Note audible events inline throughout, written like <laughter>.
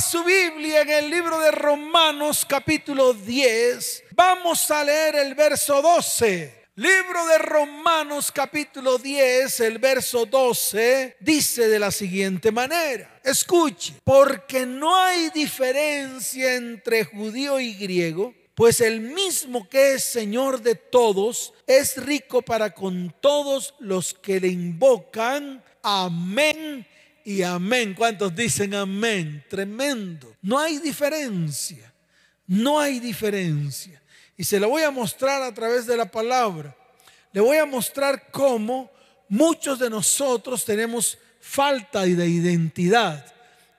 su Biblia en el libro de Romanos capítulo 10, vamos a leer el verso 12. Libro de Romanos capítulo 10, el verso 12, dice de la siguiente manera, escuche, porque no hay diferencia entre judío y griego, pues el mismo que es Señor de todos es rico para con todos los que le invocan. Amén y amén. ¿Cuántos dicen amén? Tremendo. No hay diferencia. No hay diferencia. Y se lo voy a mostrar a través de la palabra. Le voy a mostrar cómo muchos de nosotros tenemos falta de identidad.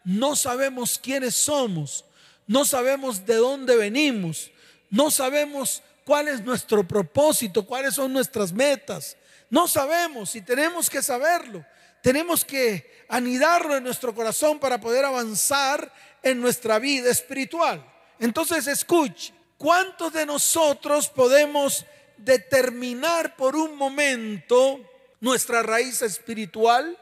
No sabemos quiénes somos. No sabemos de dónde venimos. No sabemos cuál es nuestro propósito, cuáles son nuestras metas. No sabemos y tenemos que saberlo. Tenemos que anidarlo en nuestro corazón para poder avanzar en nuestra vida espiritual. Entonces escuche, ¿cuántos de nosotros podemos determinar por un momento nuestra raíz espiritual?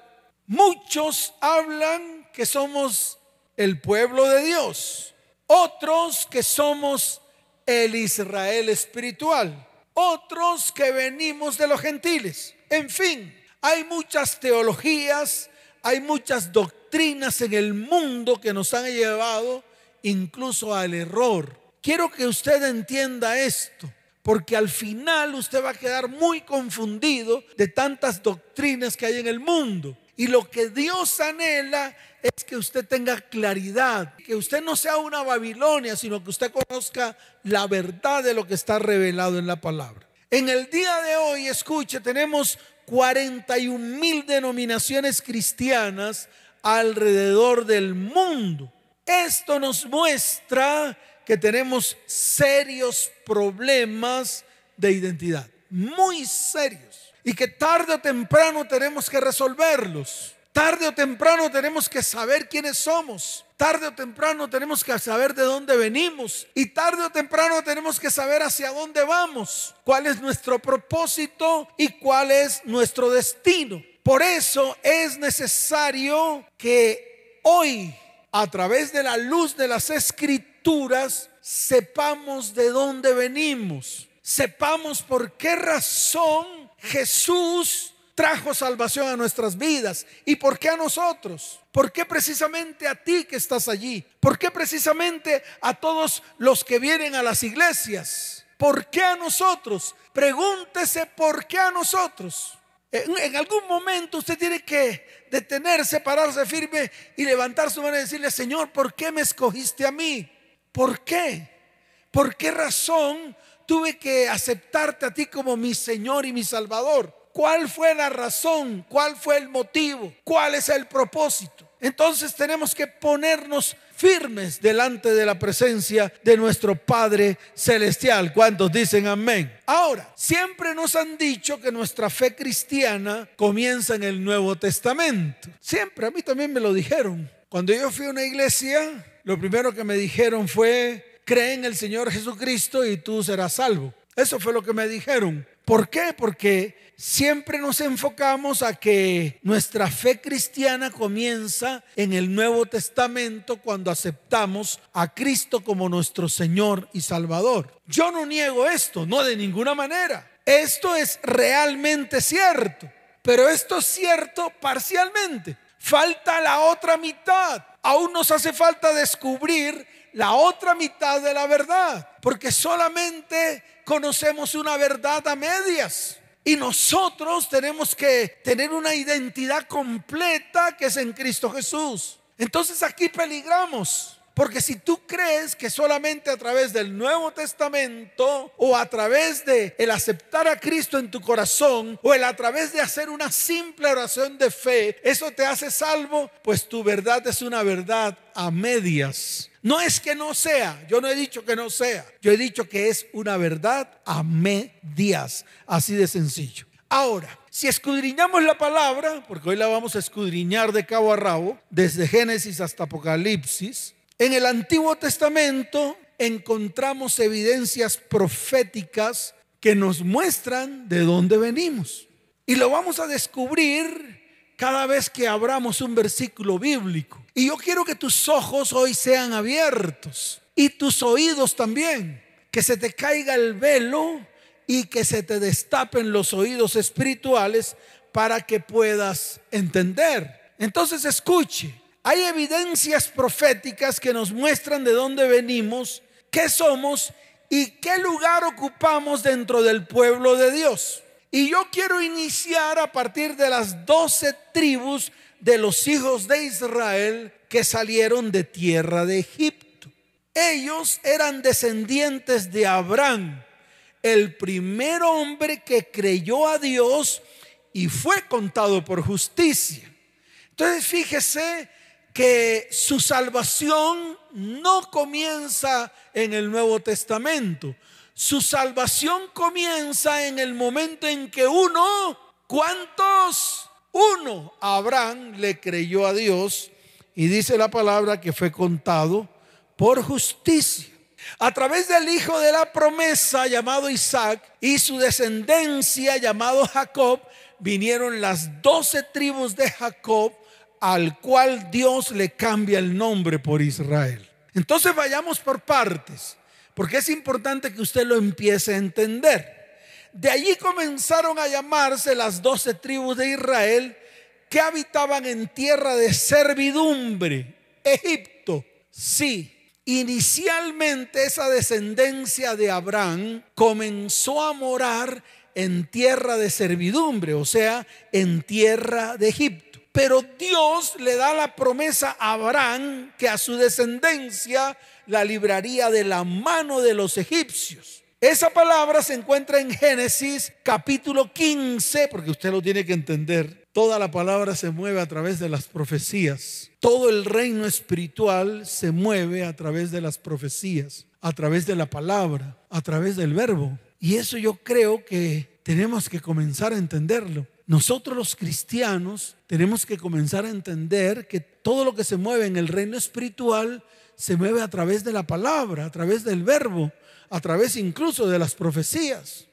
Muchos hablan que somos el pueblo de Dios, otros que somos el Israel espiritual, otros que venimos de los gentiles. En fin, hay muchas teologías, hay muchas doctrinas en el mundo que nos han llevado incluso al error. Quiero que usted entienda esto, porque al final usted va a quedar muy confundido de tantas doctrinas que hay en el mundo. Y lo que Dios anhela es que usted tenga claridad, que usted no sea una Babilonia, sino que usted conozca la verdad de lo que está revelado en la palabra. En el día de hoy, escuche, tenemos 41 mil denominaciones cristianas alrededor del mundo. Esto nos muestra que tenemos serios problemas de identidad, muy serios, y que tarde o temprano tenemos que resolverlos. Tarde o temprano tenemos que saber quiénes somos. Tarde o temprano tenemos que saber de dónde venimos. Y tarde o temprano tenemos que saber hacia dónde vamos. Cuál es nuestro propósito y cuál es nuestro destino. Por eso es necesario que hoy, a través de la luz de las escrituras, sepamos de dónde venimos. Sepamos por qué razón Jesús trajo salvación a nuestras vidas. ¿Y por qué a nosotros? ¿Por qué precisamente a ti que estás allí? ¿Por qué precisamente a todos los que vienen a las iglesias? ¿Por qué a nosotros? Pregúntese por qué a nosotros. En, algún momento usted tiene que detenerse, pararse firme y levantar su mano y decirle, Señor, ¿por qué me escogiste a mí? ¿Por qué? ¿Por qué razón tuve que aceptarte a ti como mi Señor y mi Salvador? ¿Cuál fue la razón? ¿Cuál fue el motivo? ¿Cuál es el propósito? Entonces tenemos que ponernos firmes delante de la presencia de nuestro Padre Celestial. ¿Cuántos dicen amén? Ahora, siempre nos han dicho que nuestra fe cristiana comienza en el Nuevo Testamento. Siempre, a mí también me lo dijeron. Cuando yo fui a una iglesia, lo primero que me dijeron fue, cree en el Señor Jesucristo y tú serás salvo. Eso fue lo que me dijeron. ¿Por qué? Porque siempre nos enfocamos a que nuestra fe cristiana comienza en el Nuevo Testamento cuando aceptamos a Cristo como nuestro Señor y Salvador. Yo no niego esto, no de ninguna manera. Esto es realmente cierto, pero esto es cierto parcialmente. Falta la otra mitad. Aún nos hace falta descubrir la otra mitad de la verdad, porque solamente conocemos una verdad a medias. Y nosotros tenemos que tener una identidad completa que es en Cristo Jesús. Entonces aquí peligramos. Porque si tú crees que solamente a través del Nuevo Testamento o a través de el aceptar a Cristo en tu corazón o el a través de hacer una simple oración de fe, eso te hace salvo, pues tu verdad es una verdad a medias. No es que no sea, yo no he dicho que no sea, yo he dicho que es una verdad a medias, así de sencillo. Ahora, si escudriñamos la palabra, porque hoy la vamos a escudriñar de cabo a rabo, desde Génesis hasta Apocalipsis, en el Antiguo Testamento encontramos evidencias proféticas que nos muestran de dónde venimos. Y lo vamos a descubrir cada vez que abramos un versículo bíblico. Y yo quiero que tus ojos hoy sean abiertos y tus oídos también, que se te caiga el velo y que se te destapen los oídos espirituales para que puedas entender. Entonces escuche, hay evidencias proféticas que nos muestran de dónde venimos, qué somos y qué lugar ocupamos dentro del pueblo de Dios. Y yo quiero iniciar a partir de las doce tribus de los hijos de Israel que salieron de tierra de Egipto. Ellos eran descendientes de Abraham, el primer hombre que creyó a Dios y fue contado por justicia. Entonces fíjese que su salvación no comienza en el Nuevo Testamento. Su salvación comienza en el momento en que uno, ¿cuántos? Uno, Abraham le creyó a Dios y dice la palabra que fue contado por justicia. A través del hijo de la promesa llamado Isaac y su descendencia llamado Jacob, vinieron las doce tribus de Jacob al cual Dios le cambia el nombre por Israel. Entonces vayamos por partes, porque es importante que usted lo empiece a entender. De allí comenzaron a llamarse las doce tribus de Israel que habitaban en tierra de servidumbre, Egipto. Sí, inicialmente esa descendencia de Abraham comenzó a morar en tierra de servidumbre, o sea, en tierra de Egipto. Pero Dios le da la promesa a Abraham que a su descendencia la libraría de la mano de los egipcios. Esa palabra se encuentra en Génesis capítulo 15, porque usted lo tiene que entender. Toda la palabra se mueve a través de las profecías. Todo el reino espiritual se mueve a través de las profecías, a través de la palabra, a través del verbo. Y eso yo creo que tenemos que comenzar a entenderlo. Nosotros los cristianos tenemos que comenzar a entender que todo lo que se mueve en el reino espiritual se mueve a través de la palabra, a través del verbo, a través incluso de las profecías.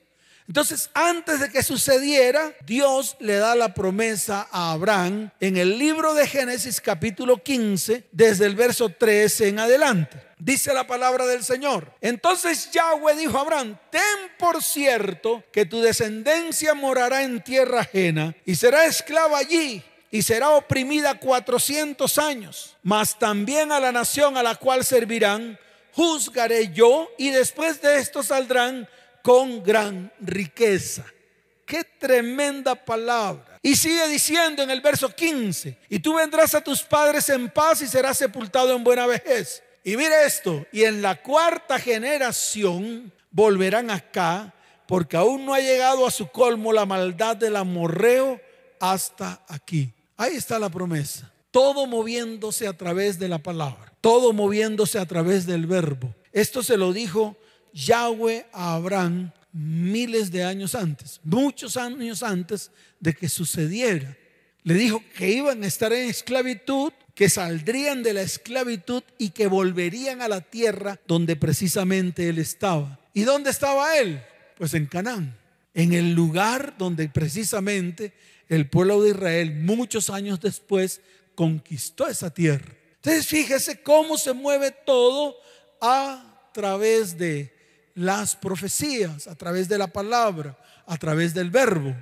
Entonces, antes de que sucediera, Dios le da la promesa a Abraham en el libro de Génesis capítulo 15, desde el verso 13 en adelante. Dice la palabra del Señor. Entonces Yahweh dijo a Abraham, ten por cierto que tu descendencia morará en tierra ajena y será esclava allí y será oprimida cuatrocientos años. Mas también a la nación a la cual servirán, juzgaré yo y después de esto saldrán con gran riqueza. Qué tremenda palabra. Y sigue diciendo en el verso 15, y tú vendrás a tus padres en paz y serás sepultado en buena vejez. Y mire esto, y en la cuarta generación volverán acá, porque aún no ha llegado a su colmo la maldad del amorreo hasta aquí. Ahí está la promesa. Todo moviéndose a través de la palabra, todo moviéndose a través del verbo. Esto se lo dijo Yahweh a Abraham miles de años antes, muchos años antes de que sucediera. Le dijo que iban a estar en esclavitud, que saldrían de la esclavitud y que volverían a la tierra donde precisamente él estaba. ¿Y dónde estaba él? Pues en Canaán, en el lugar donde precisamente el pueblo de Israel muchos años después conquistó esa tierra. Entonces fíjese cómo se mueve todo a través de las profecías, a través de la palabra, a través del verbo.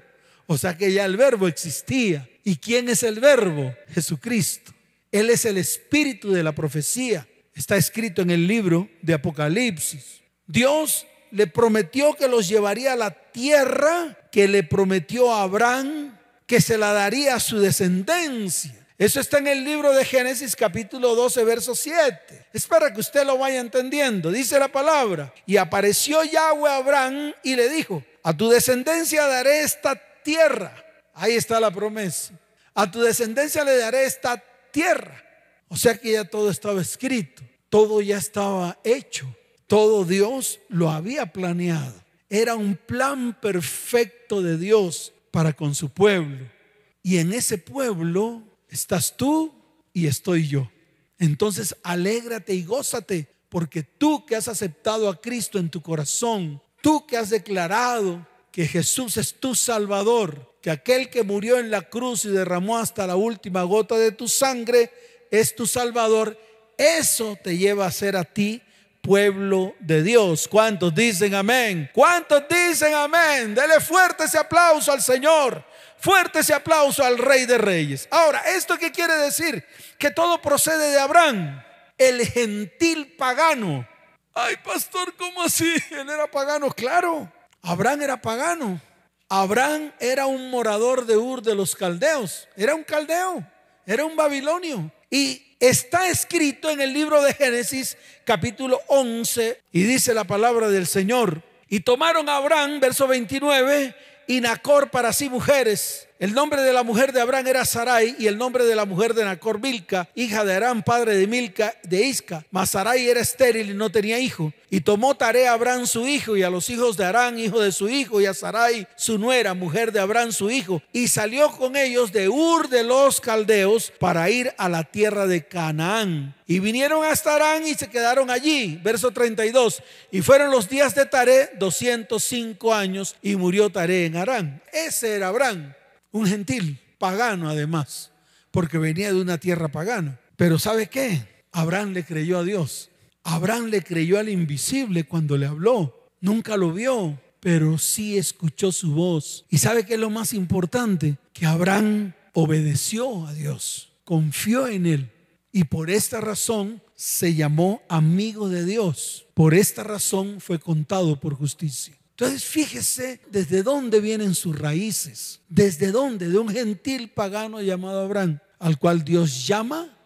O sea que ya el verbo existía. ¿Y quién es el verbo? Jesucristo. Él es el espíritu de la profecía. Está escrito en el libro de Apocalipsis. Dios le prometió que los llevaría a la tierra que le prometió a Abraham, que se la daría a su descendencia. Eso está en el libro de Génesis capítulo 12, verso 7. Es para que usted lo vaya entendiendo. Dice la palabra. Y apareció Yahweh a Abraham y le dijo, a tu descendencia daré esta tierra. Ahí está la promesa. A tu descendencia le daré esta tierra. O sea que ya todo estaba escrito. Todo ya estaba hecho. Todo Dios lo había planeado. Era un plan perfecto de Dios para con su pueblo. Y en ese pueblo estás tú y estoy yo. Entonces alégrate y gózate, porque tú que has aceptado a Cristo en tu corazón, tú que has declarado que Jesús es tu Salvador, que aquel que murió en la cruz y derramó hasta la última gota de tu sangre, es tu Salvador, eso te lleva a ser a ti pueblo de Dios. ¿Cuántos dicen amén? ¿Cuántos dicen amén? Dele fuerte ese aplauso al Señor. Fuerte ese aplauso al Rey de Reyes. Ahora, ¿esto qué quiere decir? Que todo procede de Abraham, el gentil pagano. Ay, pastor, ¿cómo así? <laughs> Él era pagano, claro. Abraham era pagano. Abraham era un morador de Ur de los caldeos. Era un caldeo, era un babilonio. Y está escrito en el libro de Génesis capítulo 11 y dice la palabra del Señor. Y tomaron a Abraham, verso 29, y Nacor para sí mujeres. El nombre de la mujer de Abraham era Sarai y el nombre de la mujer de Nacor Milca, hija de Aram, padre de Milca, de Isca. Mas Sarai era estéril y no tenía hijo. Y tomó tarea a Abraham su hijo y a los hijos de Arán, hijo de su hijo, y a Sarai su nuera, mujer de Abraham su hijo. Y salió con ellos de Ur de los Caldeos para ir a la tierra de Canaán. Y vinieron hasta Arán y se quedaron allí. Verso 32. Y fueron los días de Taré 205 años y murió Taré en Arán. Ese era Abraham, un gentil, pagano además, porque venía de una tierra pagana. Pero ¿sabe qué? Abraham le creyó a Dios. Abraham le creyó al invisible cuando le habló. Nunca lo vio, pero sí escuchó su voz. ¿Y sabe qué es lo más importante? Que Abraham obedeció a Dios, confió en él. Y por esta razón se llamó amigo de Dios. Por esta razón fue contado por justicia. Entonces fíjese desde dónde vienen sus raíces. Desde dónde, de un gentil pagano llamado Abraham, al cual Dios llama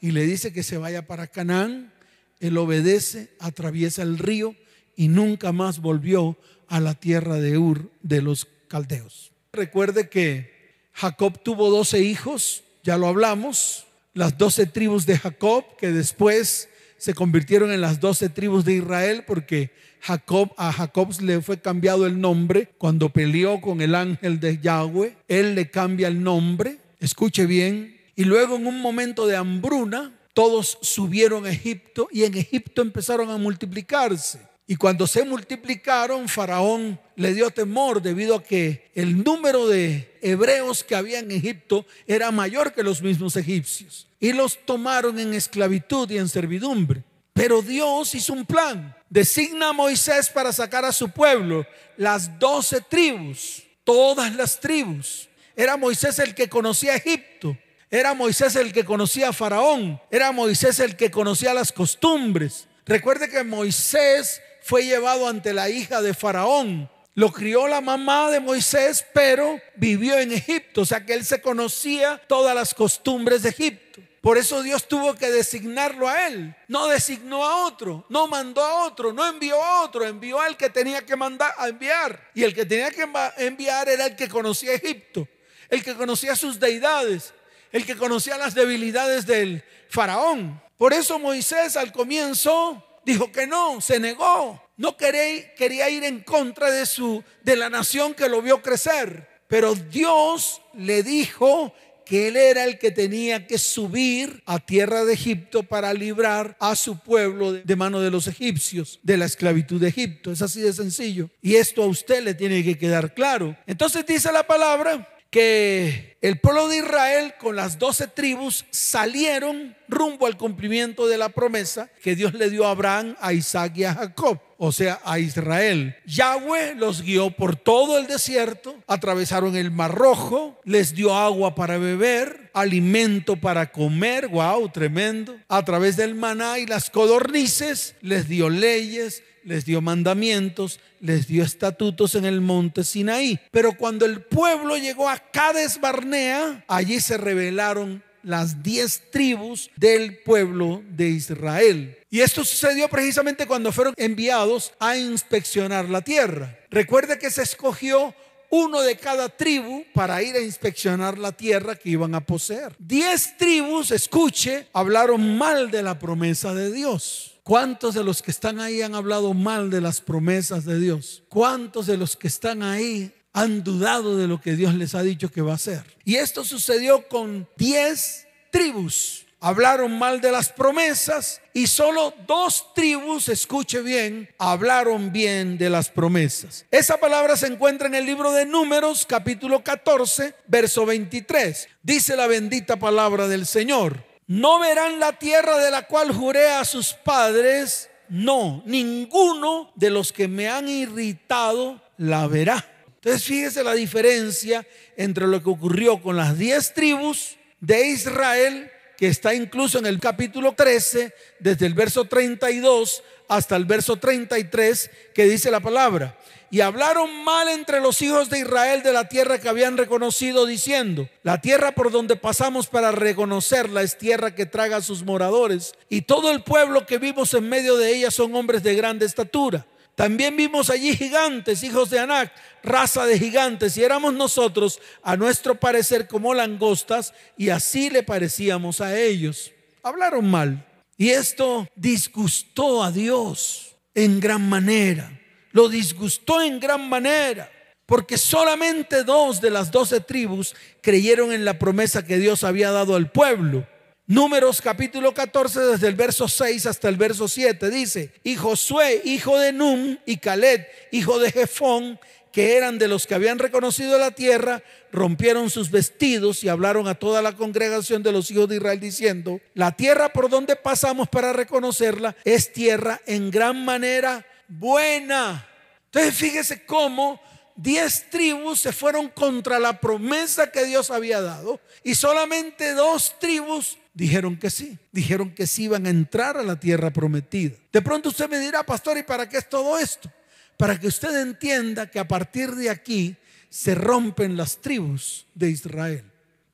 y le dice que se vaya para Canaán él obedece, atraviesa el río y nunca más volvió a la tierra de Ur de los caldeos. Recuerde que Jacob tuvo doce hijos, ya lo hablamos, las doce tribus de Jacob que después se convirtieron en las doce tribus de Israel porque Jacob a Jacob le fue cambiado el nombre cuando peleó con el ángel de Yahweh, él le cambia el nombre, escuche bien, y luego en un momento de hambruna todos subieron a Egipto y en Egipto empezaron a multiplicarse. Y cuando se multiplicaron, Faraón le dio temor debido a que el número de hebreos que había en Egipto era mayor que los mismos egipcios. Y los tomaron en esclavitud y en servidumbre. Pero Dios hizo un plan. Designa a Moisés para sacar a su pueblo, las doce tribus, todas las tribus. Era Moisés el que conocía Egipto. Era Moisés el que conocía a Faraón. Era Moisés el que conocía las costumbres. Recuerde que Moisés fue llevado ante la hija de Faraón. Lo crió la mamá de Moisés, pero vivió en Egipto. O sea que él se conocía todas las costumbres de Egipto. Por eso Dios tuvo que designarlo a él. No designó a otro, no mandó a otro, no envió a otro, envió al que tenía que mandar a enviar. Y el que tenía que enviar era el que conocía Egipto, el que conocía sus deidades, el que conocía las debilidades del faraón. Por eso Moisés al comienzo dijo que no, se negó. No quería, ir en contra de su de la nación que lo vio crecer, pero Dios le dijo que él era el que tenía que subir a tierra de Egipto para librar a su pueblo de mano de los egipcios, de la esclavitud de Egipto. Es así de sencillo. Y esto a usted le tiene que quedar claro. Entonces dice la palabra que el pueblo de Israel con las doce tribus salieron rumbo al cumplimiento de la promesa que Dios le dio a Abraham, a Isaac y a Jacob, o sea, a Israel. Yahweh los guió por todo el desierto, atravesaron el mar rojo, les dio agua para beber, alimento para comer, wow, tremendo. A través del maná y las codornices les dio leyes, les dio mandamientos, les dio estatutos en el monte Sinaí. Pero cuando el pueblo llegó a Cades Barnea, allí se revelaron las diez tribus del pueblo de Israel. Y esto sucedió precisamente cuando fueron enviados a inspeccionar la tierra. Recuerde que se escogió uno de cada tribu para ir a inspeccionar la tierra que iban a poseer. Diez tribus, escuche, hablaron mal de la promesa de Dios. ¿Cuántos de los que están ahí han hablado mal de las promesas de Dios? ¿Cuántos de los que están ahí han dudado de lo que Dios les ha dicho que va a hacer? Y esto sucedió con diez tribus. Hablaron mal de las promesas y solo dos tribus, escuche bien, hablaron bien de las promesas. Esa palabra se encuentra en el libro de Números, capítulo 14, verso 23. Dice la bendita palabra del Señor. No verán la tierra de la cual juré a sus padres, no, ninguno de los que me han irritado la verá. Entonces fíjese la diferencia entre lo que ocurrió con las diez tribus de Israel, que está incluso en el capítulo 13, desde el verso 32 hasta el verso 33, que dice la palabra y hablaron mal entre los hijos de Israel de la tierra que habían reconocido, diciendo, la tierra por donde pasamos para reconocerla es tierra que traga a sus moradores, y todo el pueblo que vimos en medio de ella son hombres de grande estatura. También vimos allí gigantes, hijos de Anac, raza de gigantes, y éramos nosotros, a nuestro parecer, como langostas, y así le parecíamos a ellos. Hablaron mal. Y esto disgustó a Dios en gran manera lo disgustó en gran manera, porque solamente dos de las doce tribus creyeron en la promesa que Dios había dado al pueblo. Números capítulo 14 desde el verso 6 hasta el verso 7 dice, y Josué, hijo de Num, y Caleb, hijo de Jefón, que eran de los que habían reconocido la tierra, rompieron sus vestidos y hablaron a toda la congregación de los hijos de Israel diciendo, la tierra por donde pasamos para reconocerla es tierra en gran manera buena. Entonces fíjese cómo diez tribus se fueron contra la promesa que Dios había dado y solamente dos tribus dijeron que sí, dijeron que sí iban a entrar a la tierra prometida. De pronto usted me dirá, pastor, ¿y para qué es todo esto? Para que usted entienda que a partir de aquí se rompen las tribus de Israel.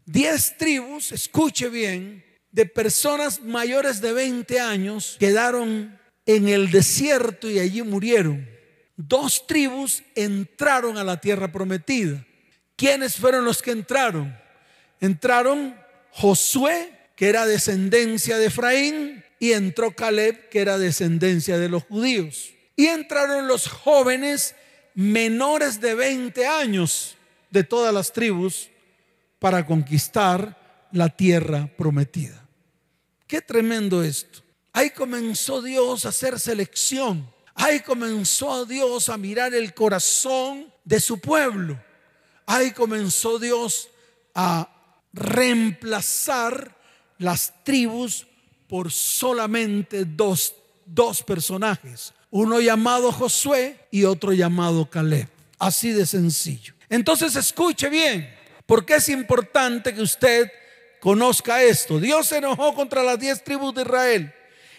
Diez tribus, escuche bien, de personas mayores de 20 años quedaron en el desierto y allí murieron. Dos tribus entraron a la tierra prometida. ¿Quiénes fueron los que entraron? Entraron Josué, que era descendencia de Efraín, y entró Caleb, que era descendencia de los judíos. Y entraron los jóvenes menores de 20 años de todas las tribus para conquistar la tierra prometida. Qué tremendo esto. Ahí comenzó Dios a hacer selección. Ahí comenzó Dios a mirar el corazón de su pueblo. Ahí comenzó Dios a reemplazar las tribus por solamente dos, dos personajes. Uno llamado Josué y otro llamado Caleb. Así de sencillo. Entonces escuche bien, porque es importante que usted conozca esto. Dios se enojó contra las diez tribus de Israel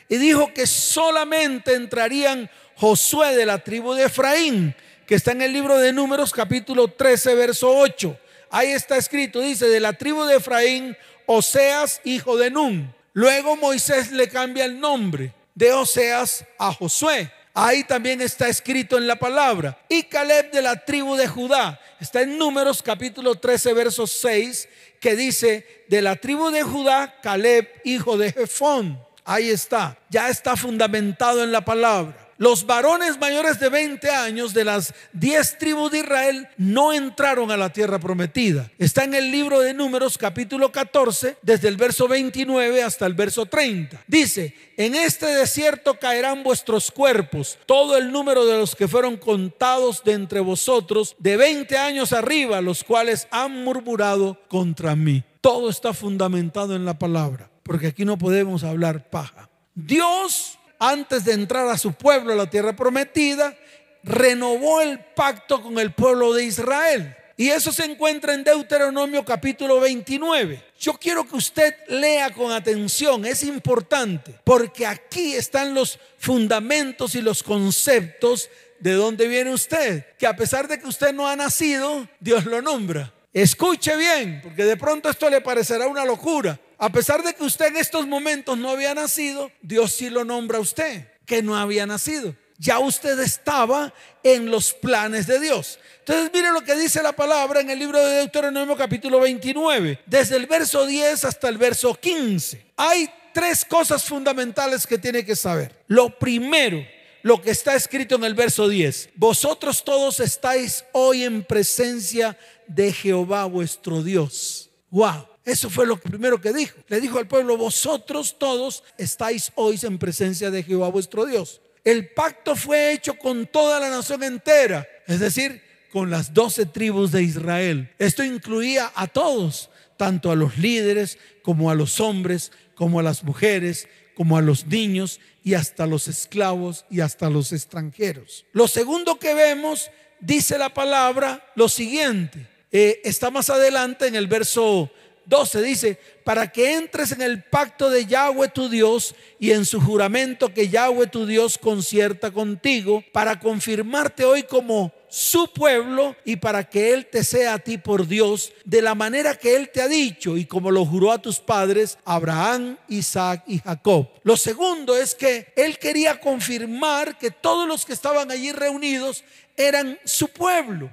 y dijo que solamente entrarían Josué de la tribu de Efraín, que está en el libro de Números capítulo 13, verso 8. Ahí está escrito, dice, de la tribu de Efraín, Oseas, hijo de Nun. Luego Moisés le cambia el nombre de Oseas a Josué. Ahí también está escrito en la palabra. Y Caleb de la tribu de Judá. Está en Números capítulo 13, verso 6, que dice, de la tribu de Judá, Caleb, hijo de Jefón. Ahí está, ya está fundamentado en la palabra. Los varones mayores de 20 años de las 10 tribus de Israel no entraron a la tierra prometida. Está en el libro de Números capítulo 14, desde el verso 29 hasta el verso 30. Dice, en este desierto caerán vuestros cuerpos, todo el número de los que fueron contados de entre vosotros, de 20 años arriba, los cuales han murmurado contra mí. Todo está fundamentado en la palabra porque aquí no podemos hablar paja. Dios, antes de entrar a su pueblo a la tierra prometida, renovó el pacto con el pueblo de Israel. Y eso se encuentra en Deuteronomio capítulo 29. Yo quiero que usted lea con atención, es importante, porque aquí están los fundamentos y los conceptos de dónde viene usted. Que a pesar de que usted no ha nacido, Dios lo nombra. Escuche bien, porque de pronto esto le parecerá una locura. A pesar de que usted en estos momentos no había nacido, Dios sí lo nombra a usted, que no había nacido. Ya usted estaba en los planes de Dios. Entonces mire lo que dice la palabra en el libro de Deuteronomio capítulo 29, desde el verso 10 hasta el verso 15. Hay tres cosas fundamentales que tiene que saber. Lo primero, lo que está escrito en el verso 10. Vosotros todos estáis hoy en presencia de Jehová vuestro Dios. Wow. Eso fue lo primero que dijo. Le dijo al pueblo, vosotros todos estáis hoy en presencia de Jehová vuestro Dios. El pacto fue hecho con toda la nación entera, es decir, con las doce tribus de Israel. Esto incluía a todos, tanto a los líderes como a los hombres, como a las mujeres, como a los niños y hasta los esclavos y hasta los extranjeros. Lo segundo que vemos, dice la palabra, lo siguiente. Eh, está más adelante en el verso 12 dice, para que entres en el pacto de Yahweh tu Dios y en su juramento que Yahweh tu Dios concierta contigo, para confirmarte hoy como su pueblo y para que Él te sea a ti por Dios de la manera que Él te ha dicho y como lo juró a tus padres, Abraham, Isaac y Jacob. Lo segundo es que Él quería confirmar que todos los que estaban allí reunidos eran su pueblo.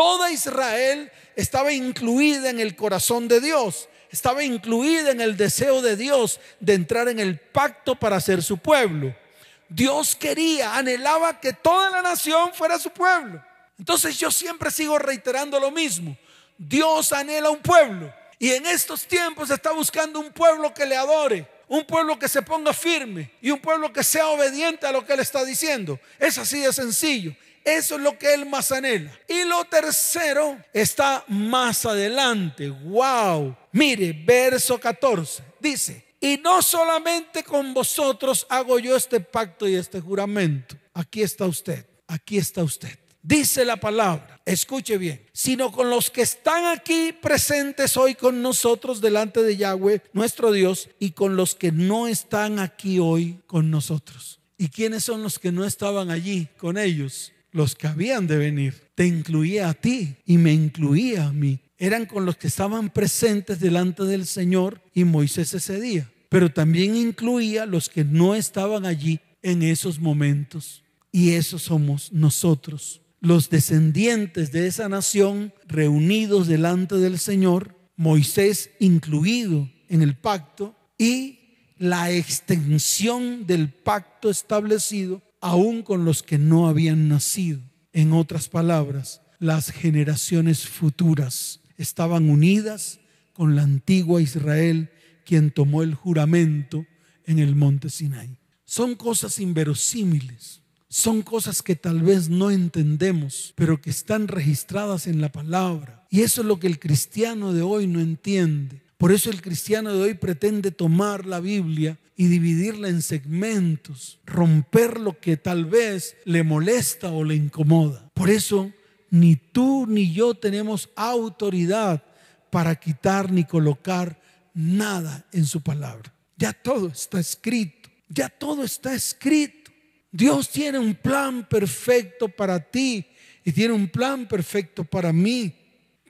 Toda Israel estaba incluida en el corazón de Dios, estaba incluida en el deseo de Dios de entrar en el pacto para ser su pueblo. Dios quería, anhelaba que toda la nación fuera su pueblo. Entonces yo siempre sigo reiterando lo mismo. Dios anhela un pueblo y en estos tiempos está buscando un pueblo que le adore, un pueblo que se ponga firme y un pueblo que sea obediente a lo que Él está diciendo. Es así de sencillo. Eso es lo que Él más anhela. Y lo tercero está más adelante. Wow. Mire, verso 14. Dice, y no solamente con vosotros hago yo este pacto y este juramento. Aquí está usted. Aquí está usted. Dice la palabra, escuche bien, sino con los que están aquí presentes hoy con nosotros delante de Yahweh, nuestro Dios, y con los que no están aquí hoy con nosotros. ¿Y quiénes son los que no estaban allí con ellos? Los que habían de venir. Te incluía a ti y me incluía a mí. Eran con los que estaban presentes delante del Señor y Moisés ese día. Pero también incluía los que no estaban allí en esos momentos. Y esos somos nosotros, los descendientes de esa nación reunidos delante del Señor, Moisés incluido en el pacto y la extensión del pacto establecido aún con los que no habían nacido. En otras palabras, las generaciones futuras estaban unidas con la antigua Israel, quien tomó el juramento en el monte Sinai. Son cosas inverosímiles, son cosas que tal vez no entendemos, pero que están registradas en la palabra. Y eso es lo que el cristiano de hoy no entiende. Por eso el cristiano de hoy pretende tomar la Biblia y dividirla en segmentos, romper lo que tal vez le molesta o le incomoda. Por eso ni tú ni yo tenemos autoridad para quitar ni colocar nada en su palabra. Ya todo está escrito, ya todo está escrito. Dios tiene un plan perfecto para ti y tiene un plan perfecto para mí.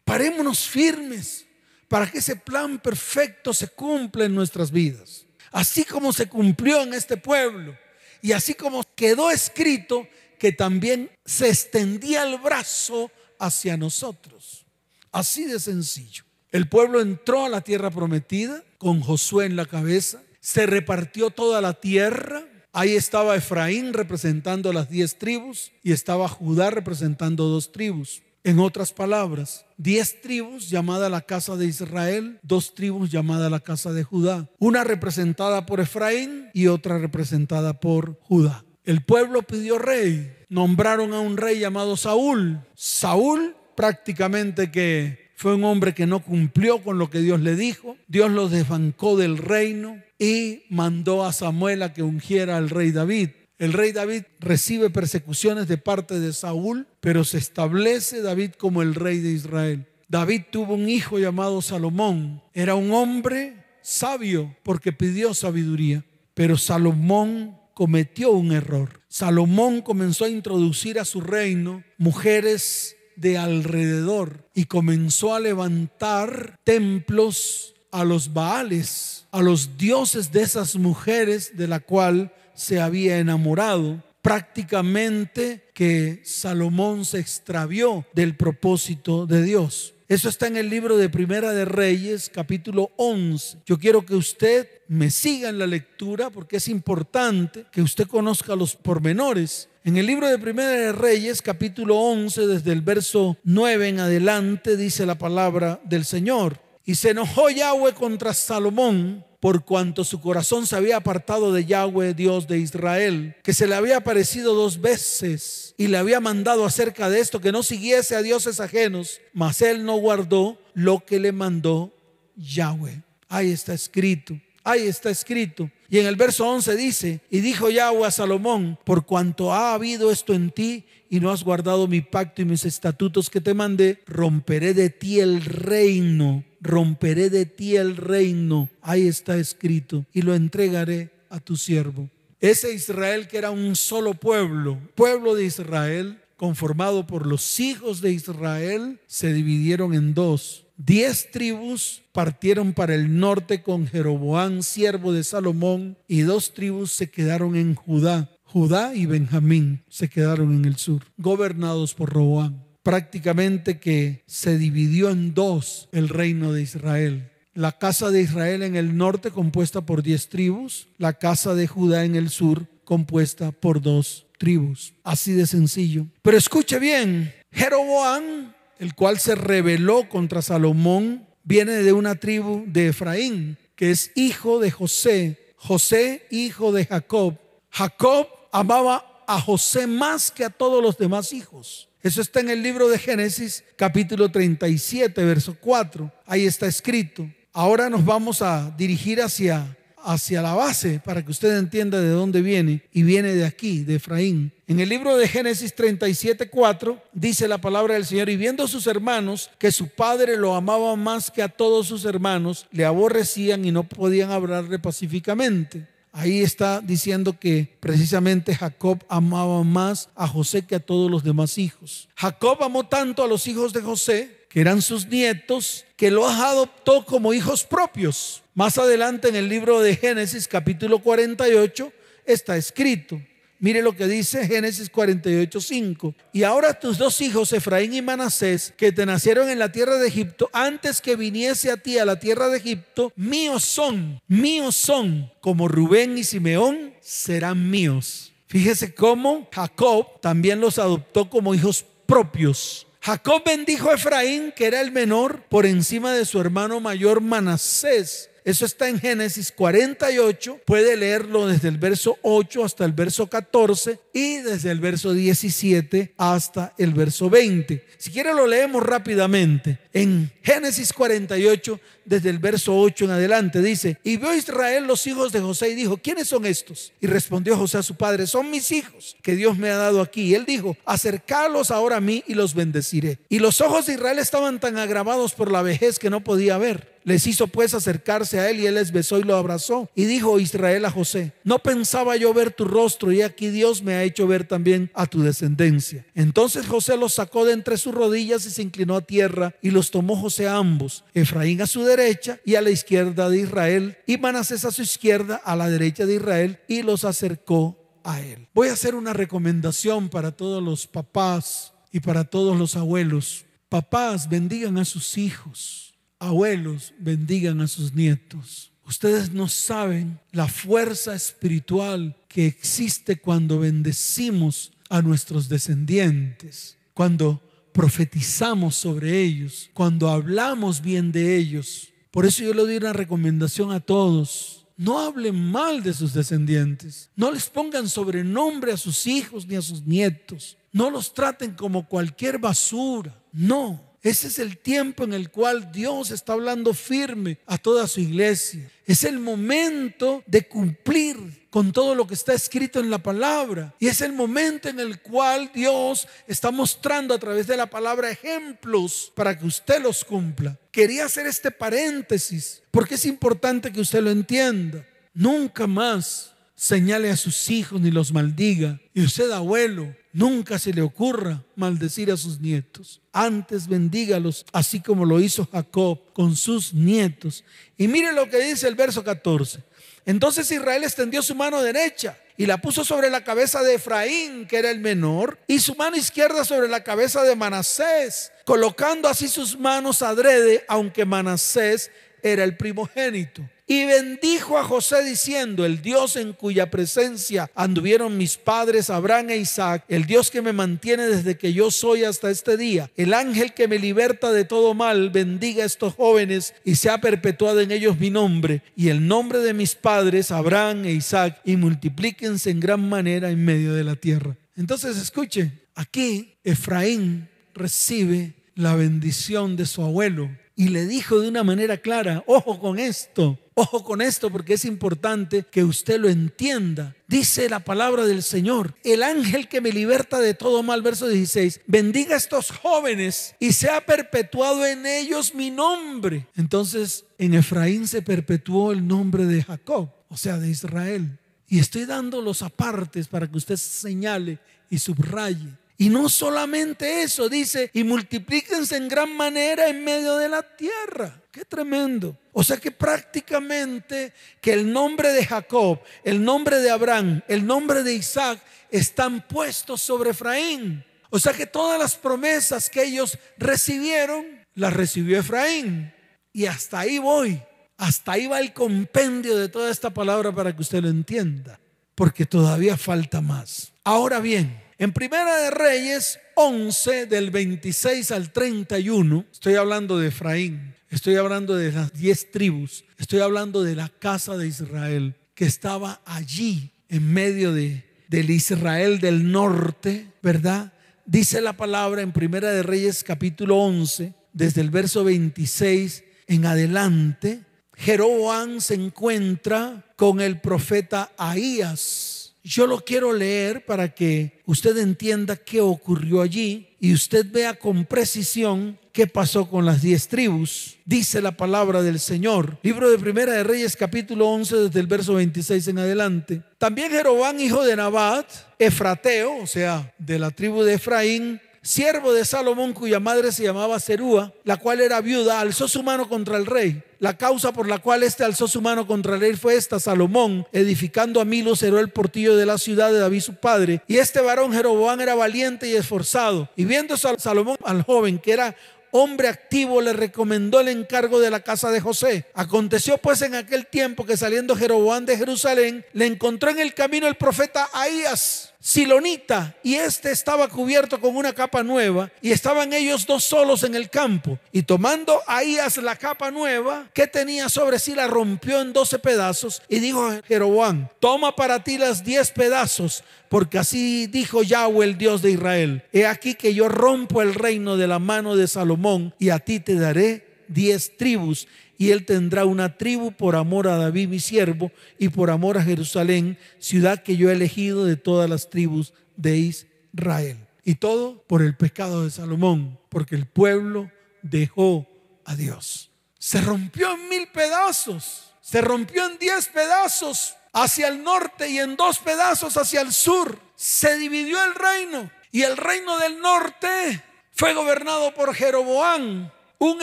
Parémonos firmes para que ese plan perfecto se cumpla en nuestras vidas así como se cumplió en este pueblo y así como quedó escrito que también se extendía el brazo hacia nosotros. Así de sencillo. El pueblo entró a la tierra prometida con Josué en la cabeza, se repartió toda la tierra. Ahí estaba Efraín representando las diez tribus y estaba Judá representando dos tribus. En otras palabras, diez tribus llamada la casa de Israel, dos tribus llamada la casa de Judá, una representada por Efraín y otra representada por Judá. El pueblo pidió rey, nombraron a un rey llamado Saúl. Saúl prácticamente que fue un hombre que no cumplió con lo que Dios le dijo. Dios lo desbancó del reino y mandó a Samuel a que ungiera al rey David. El rey David recibe persecuciones de parte de Saúl, pero se establece David como el rey de Israel. David tuvo un hijo llamado Salomón. Era un hombre sabio porque pidió sabiduría, pero Salomón cometió un error. Salomón comenzó a introducir a su reino mujeres de alrededor y comenzó a levantar templos a los Baales, a los dioses de esas mujeres de la cual se había enamorado, prácticamente que Salomón se extravió del propósito de Dios. Eso está en el libro de Primera de Reyes, capítulo 11. Yo quiero que usted me siga en la lectura porque es importante que usted conozca los pormenores. En el libro de Primera de Reyes, capítulo 11, desde el verso 9 en adelante, dice la palabra del Señor. Y se enojó Yahweh contra Salomón por cuanto su corazón se había apartado de Yahweh, Dios de Israel, que se le había aparecido dos veces y le había mandado acerca de esto que no siguiese a dioses ajenos, mas él no guardó lo que le mandó Yahweh. Ahí está escrito. Ahí está escrito. Y en el verso 11 dice, y dijo Yahweh a Salomón, por cuanto ha habido esto en ti y no has guardado mi pacto y mis estatutos que te mandé, romperé de ti el reino, romperé de ti el reino. Ahí está escrito, y lo entregaré a tu siervo. Ese Israel que era un solo pueblo, pueblo de Israel, conformado por los hijos de Israel, se dividieron en dos Diez tribus partieron para el norte con Jeroboán, siervo de Salomón, y dos tribus se quedaron en Judá. Judá y Benjamín se quedaron en el sur, gobernados por Roboán. Prácticamente que se dividió en dos el reino de Israel. La casa de Israel en el norte compuesta por diez tribus, la casa de Judá en el sur compuesta por dos tribus. Así de sencillo. Pero escuche bien, Jeroboán el cual se rebeló contra Salomón, viene de una tribu de Efraín, que es hijo de José. José, hijo de Jacob. Jacob amaba a José más que a todos los demás hijos. Eso está en el libro de Génesis capítulo 37, verso 4. Ahí está escrito. Ahora nos vamos a dirigir hacia hacia la base para que usted entienda de dónde viene y viene de aquí, de Efraín. En el libro de Génesis 37:4 dice la palabra del Señor, y viendo sus hermanos que su padre lo amaba más que a todos sus hermanos, le aborrecían y no podían hablarle pacíficamente. Ahí está diciendo que precisamente Jacob amaba más a José que a todos los demás hijos. Jacob amó tanto a los hijos de José que eran sus nietos, que los adoptó como hijos propios. Más adelante en el libro de Génesis capítulo 48 está escrito. Mire lo que dice Génesis 48, 5. Y ahora tus dos hijos, Efraín y Manasés, que te nacieron en la tierra de Egipto, antes que viniese a ti a la tierra de Egipto, míos son, míos son, como Rubén y Simeón serán míos. Fíjese cómo Jacob también los adoptó como hijos propios. Jacob bendijo a Efraín, que era el menor, por encima de su hermano mayor Manasés. Eso está en Génesis 48. Puede leerlo desde el verso 8 hasta el verso 14 y desde el verso 17 hasta el verso 20. Si quiere lo leemos rápidamente. En Génesis 48 desde el verso 8 en adelante. Dice, y vio Israel los hijos de José y dijo, ¿quiénes son estos? Y respondió José a su padre, son mis hijos que Dios me ha dado aquí. Y él dijo, acercalos ahora a mí y los bendeciré. Y los ojos de Israel estaban tan agravados por la vejez que no podía ver. Les hizo pues acercarse a él y él les besó y lo abrazó. Y dijo Israel a José, no pensaba yo ver tu rostro y aquí Dios me ha hecho ver también a tu descendencia. Entonces José los sacó de entre sus rodillas y se inclinó a tierra y los tomó José ambos, Efraín a su derecha y a la izquierda de Israel, y Manasés a su izquierda, a la derecha de Israel, y los acercó a él. Voy a hacer una recomendación para todos los papás y para todos los abuelos. Papás, bendigan a sus hijos. Abuelos, bendigan a sus nietos. Ustedes no saben la fuerza espiritual que existe cuando bendecimos a nuestros descendientes, cuando profetizamos sobre ellos, cuando hablamos bien de ellos. Por eso yo le doy una recomendación a todos. No hablen mal de sus descendientes. No les pongan sobrenombre a sus hijos ni a sus nietos. No los traten como cualquier basura. No. Ese es el tiempo en el cual Dios está hablando firme a toda su iglesia. Es el momento de cumplir con todo lo que está escrito en la palabra. Y es el momento en el cual Dios está mostrando a través de la palabra ejemplos para que usted los cumpla. Quería hacer este paréntesis porque es importante que usted lo entienda. Nunca más señale a sus hijos ni los maldiga. Y usted, abuelo, nunca se le ocurra maldecir a sus nietos. Antes bendígalos, así como lo hizo Jacob con sus nietos. Y mire lo que dice el verso 14. Entonces Israel extendió su mano derecha y la puso sobre la cabeza de Efraín, que era el menor, y su mano izquierda sobre la cabeza de Manasés, colocando así sus manos adrede, aunque Manasés era el primogénito. Y bendijo a José diciendo, el Dios en cuya presencia anduvieron mis padres Abraham e Isaac, el Dios que me mantiene desde que yo soy hasta este día, el ángel que me liberta de todo mal, bendiga a estos jóvenes y se ha perpetuado en ellos mi nombre y el nombre de mis padres Abraham e Isaac y multiplíquense en gran manera en medio de la tierra. Entonces escuche, aquí Efraín recibe la bendición de su abuelo y le dijo de una manera clara, ojo con esto, ojo con esto porque es importante que usted lo entienda. Dice la palabra del Señor, el ángel que me liberta de todo mal, verso 16, bendiga a estos jóvenes y sea perpetuado en ellos mi nombre. Entonces en Efraín se perpetuó el nombre de Jacob, o sea, de Israel. Y estoy dando los apartes para que usted señale y subraye. Y no solamente eso, dice, y multiplíquense en gran manera en medio de la tierra. Qué tremendo. O sea que prácticamente que el nombre de Jacob, el nombre de Abraham, el nombre de Isaac están puestos sobre Efraín. O sea que todas las promesas que ellos recibieron, las recibió Efraín. Y hasta ahí voy. Hasta ahí va el compendio de toda esta palabra para que usted lo entienda. Porque todavía falta más. Ahora bien, en Primera de Reyes 11, del 26 al 31, estoy hablando de Efraín, estoy hablando de las 10 tribus, estoy hablando de la casa de Israel que estaba allí en medio de, del Israel del norte, ¿verdad? Dice la palabra en Primera de Reyes capítulo 11, desde el verso 26 en adelante, Jeroboam se encuentra con el profeta Ahías yo lo quiero leer para que usted entienda qué ocurrió allí y usted vea con precisión qué pasó con las diez tribus. Dice la palabra del Señor. Libro de Primera de Reyes capítulo 11 desde el verso 26 en adelante. También Jeroboam, hijo de Nabat, Efrateo, o sea, de la tribu de Efraín, siervo de Salomón cuya madre se llamaba Serúa, la cual era viuda, alzó su mano contra el rey. La causa por la cual éste alzó su mano contra el rey fue esta, Salomón, edificando a Milo, cerró el portillo de la ciudad de David su padre. Y este varón Jeroboam era valiente y esforzado. Y viendo Salomón al joven que era hombre activo le recomendó el encargo de la casa de José. Aconteció pues en aquel tiempo que saliendo Jeroboam de Jerusalén, le encontró en el camino el profeta Ahías silonita y este estaba cubierto con una capa nueva y estaban ellos dos solos en el campo. Y tomando Ahías la capa nueva que tenía sobre sí la rompió en doce pedazos y dijo a Jeroboam toma para ti las diez pedazos porque así dijo Yahweh el Dios de Israel. He aquí que yo rompo el reino de la mano de Salomón y a ti te daré diez tribus y él tendrá una tribu por amor a David mi siervo y por amor a Jerusalén, ciudad que yo he elegido de todas las tribus de Israel. Y todo por el pecado de Salomón, porque el pueblo dejó a Dios. Se rompió en mil pedazos, se rompió en diez pedazos hacia el norte y en dos pedazos hacia el sur. Se dividió el reino y el reino del norte fue gobernado por Jeroboam, un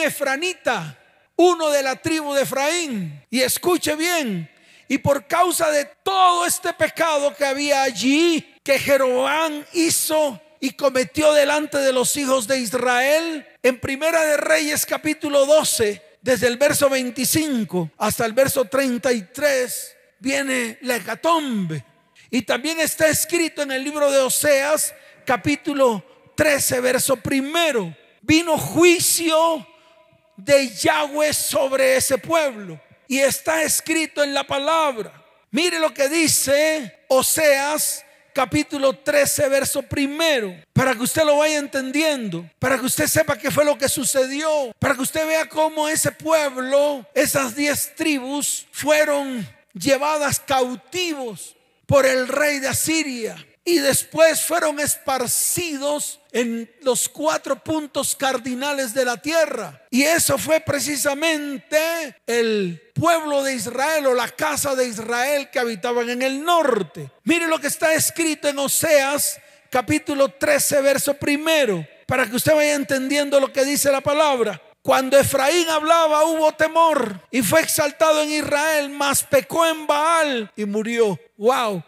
efranita uno de la tribu de Efraín. Y escuche bien, y por causa de todo este pecado que había allí, que Jeroboam hizo y cometió delante de los hijos de Israel, en Primera de Reyes capítulo 12, desde el verso 25 hasta el verso 33, viene la hecatombe. Y también está escrito en el libro de Oseas, capítulo 13, verso primero. Vino juicio de Yahweh sobre ese pueblo. Y está escrito en la palabra. Mire lo que dice Oseas capítulo 13, verso primero, para que usted lo vaya entendiendo, para que usted sepa qué fue lo que sucedió, para que usted vea cómo ese pueblo, esas diez tribus, fueron llevadas cautivos por el rey de Asiria y después fueron esparcidos en los cuatro puntos cardinales de la tierra. Y eso fue precisamente el pueblo de Israel o la casa de Israel que habitaban en el norte. Mire lo que está escrito en Oseas capítulo 13, verso primero, para que usted vaya entendiendo lo que dice la palabra. Cuando Efraín hablaba hubo temor y fue exaltado en Israel, mas pecó en Baal y murió. Wow,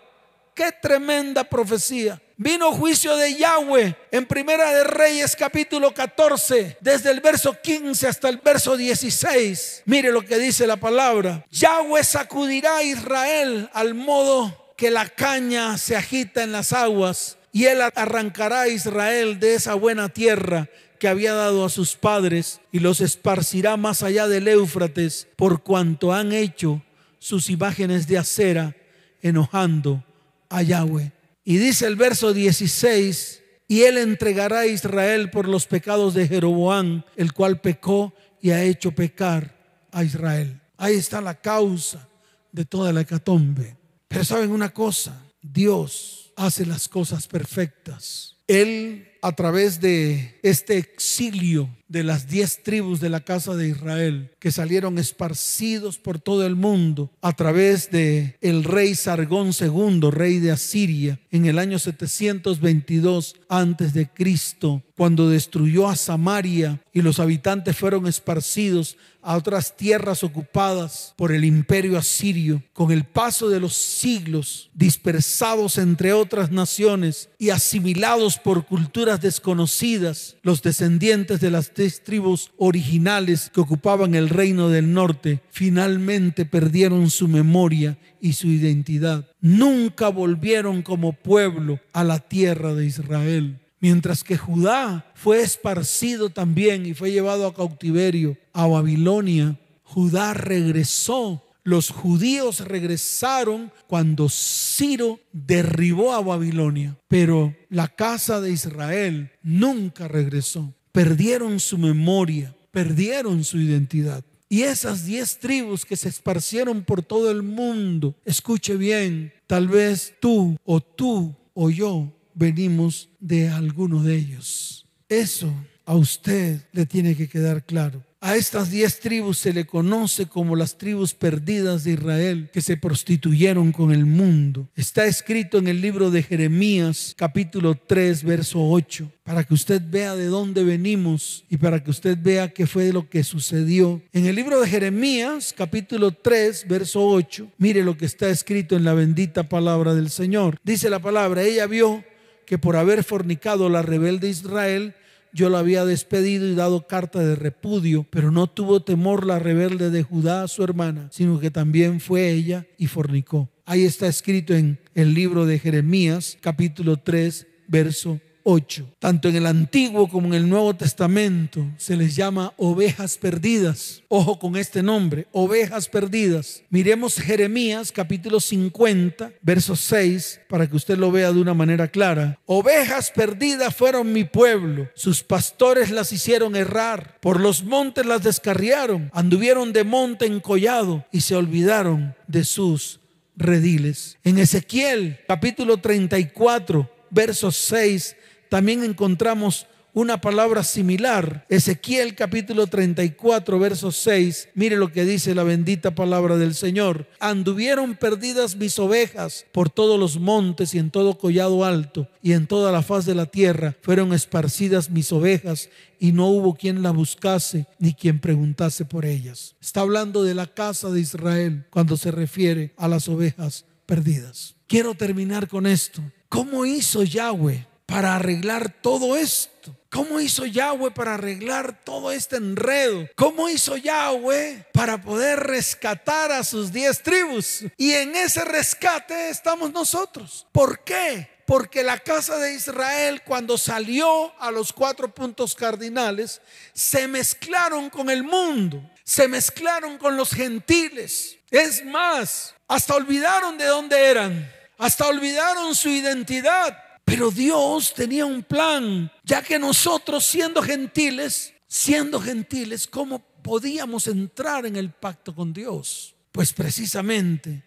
Qué tremenda profecía. Vino juicio de Yahweh en Primera de Reyes capítulo 14, desde el verso 15 hasta el verso 16. Mire lo que dice la palabra. Yahweh sacudirá a Israel al modo que la caña se agita en las aguas y él arrancará a Israel de esa buena tierra que había dado a sus padres y los esparcirá más allá del Éufrates por cuanto han hecho sus imágenes de acera enojando a Yahweh. Y dice el verso 16, y él entregará a Israel por los pecados de Jeroboam, el cual pecó y ha hecho pecar a Israel. Ahí está la causa de toda la hecatombe. Pero saben una cosa, Dios hace las cosas perfectas. Él a través de este exilio de las diez tribus de la casa de Israel que salieron esparcidos por todo el mundo a través de el rey Sargón II, rey de Asiria, en el año 722 antes de Cristo, cuando destruyó a Samaria y los habitantes fueron esparcidos a otras tierras ocupadas por el imperio asirio, con el paso de los siglos, dispersados entre otras naciones y asimilados por culturas desconocidas, los descendientes de las tres tribus originales que ocupaban el reino del norte finalmente perdieron su memoria y su identidad. Nunca volvieron como pueblo a la tierra de Israel. Mientras que Judá fue esparcido también y fue llevado a cautiverio a Babilonia, Judá regresó. Los judíos regresaron cuando Ciro derribó a Babilonia, pero la casa de Israel nunca regresó. Perdieron su memoria, perdieron su identidad. Y esas diez tribus que se esparcieron por todo el mundo, escuche bien, tal vez tú o tú o yo venimos de alguno de ellos. Eso a usted le tiene que quedar claro. A estas diez tribus se le conoce como las tribus perdidas de Israel que se prostituyeron con el mundo. Está escrito en el libro de Jeremías capítulo 3 verso 8 para que usted vea de dónde venimos y para que usted vea qué fue lo que sucedió. En el libro de Jeremías capítulo 3 verso 8 mire lo que está escrito en la bendita palabra del Señor. Dice la palabra, ella vio que por haber fornicado la rebelde Israel, yo la había despedido y dado carta de repudio, pero no tuvo temor la rebelde de Judá, su hermana, sino que también fue ella y fornicó. Ahí está escrito en el libro de Jeremías, capítulo 3, verso 8. Tanto en el Antiguo como en el Nuevo Testamento se les llama ovejas perdidas. Ojo con este nombre, ovejas perdidas. Miremos Jeremías capítulo 50, verso 6, para que usted lo vea de una manera clara. Ovejas perdidas fueron mi pueblo, sus pastores las hicieron errar, por los montes las descarriaron, anduvieron de monte en collado y se olvidaron de sus rediles. En Ezequiel capítulo 34, verso 6 también encontramos una palabra similar. Ezequiel capítulo 34, verso 6. Mire lo que dice la bendita palabra del Señor. Anduvieron perdidas mis ovejas por todos los montes y en todo collado alto y en toda la faz de la tierra. Fueron esparcidas mis ovejas y no hubo quien la buscase ni quien preguntase por ellas. Está hablando de la casa de Israel cuando se refiere a las ovejas perdidas. Quiero terminar con esto. ¿Cómo hizo Yahweh para arreglar todo esto? ¿Cómo hizo Yahweh para arreglar todo este enredo? ¿Cómo hizo Yahweh para poder rescatar a sus diez tribus? Y en ese rescate estamos nosotros. ¿Por qué? Porque la casa de Israel cuando salió a los cuatro puntos cardinales, se mezclaron con el mundo, se mezclaron con los gentiles. Es más, hasta olvidaron de dónde eran, hasta olvidaron su identidad pero Dios tenía un plan, ya que nosotros siendo gentiles, siendo gentiles, ¿cómo podíamos entrar en el pacto con Dios? Pues precisamente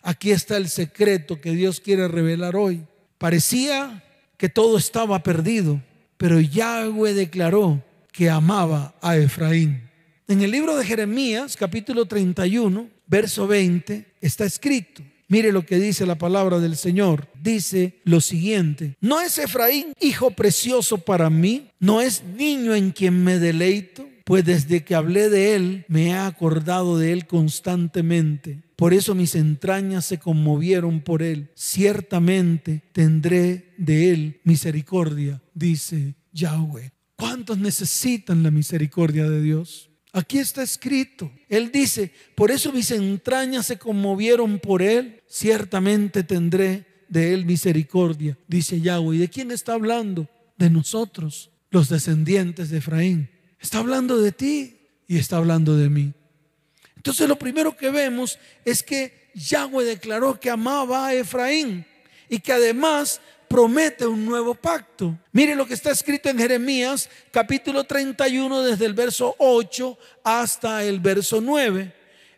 aquí está el secreto que Dios quiere revelar hoy. Parecía que todo estaba perdido, pero Yahweh declaró que amaba a Efraín. En el libro de Jeremías, capítulo 31, verso 20, está escrito, Mire lo que dice la palabra del Señor. Dice lo siguiente, ¿no es Efraín hijo precioso para mí? ¿No es niño en quien me deleito? Pues desde que hablé de él, me he acordado de él constantemente. Por eso mis entrañas se conmovieron por él. Ciertamente tendré de él misericordia, dice Yahweh. ¿Cuántos necesitan la misericordia de Dios? Aquí está escrito. Él dice, por eso mis entrañas se conmovieron por él. Ciertamente tendré de él misericordia, dice Yahweh. ¿Y de quién está hablando? De nosotros, los descendientes de Efraín. Está hablando de ti y está hablando de mí. Entonces lo primero que vemos es que Yahweh declaró que amaba a Efraín y que además promete un nuevo pacto. Mire lo que está escrito en Jeremías capítulo 31 desde el verso 8 hasta el verso 9.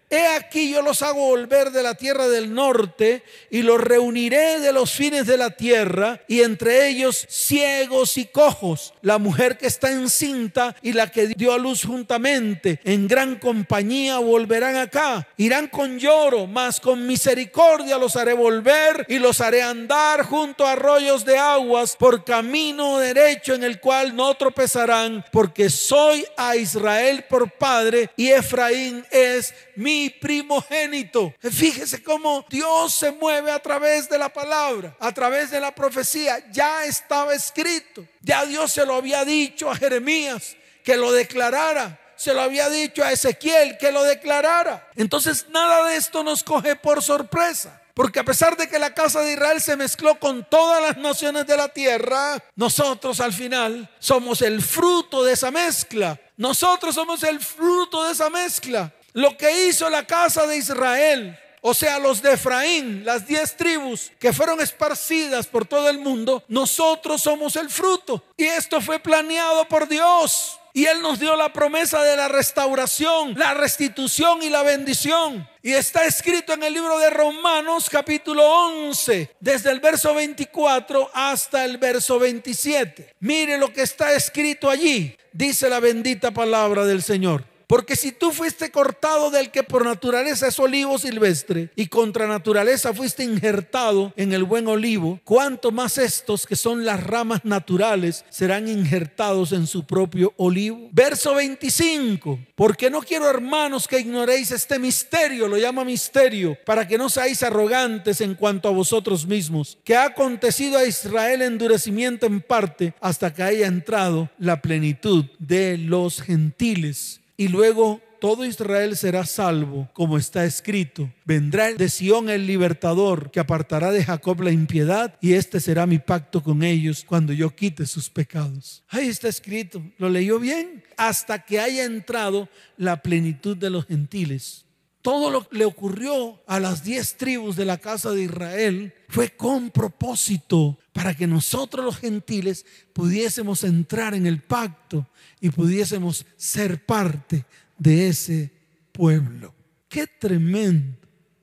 He aquí yo los hago volver de la tierra del norte y los reuniré de los fines de la tierra y entre ellos ciegos y cojos, la mujer que está encinta y la que dio a luz juntamente, en gran compañía volverán acá, irán con lloro, mas con misericordia los haré volver y los haré andar junto a arroyos de aguas por camino derecho en el cual no tropezarán, porque soy a Israel por padre y Efraín es mi primogénito. Fíjese cómo Dios se mueve a través de la palabra, a través de la profecía. Ya estaba escrito. Ya Dios se lo había dicho a Jeremías que lo declarara. Se lo había dicho a Ezequiel que lo declarara. Entonces nada de esto nos coge por sorpresa. Porque a pesar de que la casa de Israel se mezcló con todas las naciones de la tierra, nosotros al final somos el fruto de esa mezcla. Nosotros somos el fruto de esa mezcla. Lo que hizo la casa de Israel, o sea, los de Efraín, las diez tribus que fueron esparcidas por todo el mundo, nosotros somos el fruto. Y esto fue planeado por Dios. Y Él nos dio la promesa de la restauración, la restitución y la bendición. Y está escrito en el libro de Romanos capítulo 11, desde el verso 24 hasta el verso 27. Mire lo que está escrito allí. Dice la bendita palabra del Señor. Porque si tú fuiste cortado del que por naturaleza es olivo silvestre y contra naturaleza fuiste injertado en el buen olivo, cuánto más estos que son las ramas naturales serán injertados en su propio olivo. Verso 25. Porque no quiero hermanos que ignoréis este misterio, lo llama misterio, para que no seáis arrogantes en cuanto a vosotros mismos, que ha acontecido a Israel endurecimiento en parte hasta que haya entrado la plenitud de los gentiles. Y luego todo Israel será salvo, como está escrito. Vendrá de Sión el libertador, que apartará de Jacob la impiedad, y este será mi pacto con ellos cuando yo quite sus pecados. Ahí está escrito. ¿Lo leyó bien? Hasta que haya entrado la plenitud de los gentiles. Todo lo que le ocurrió a las diez tribus de la casa de Israel fue con propósito para que nosotros los gentiles pudiésemos entrar en el pacto y pudiésemos ser parte de ese pueblo. Qué tremendo.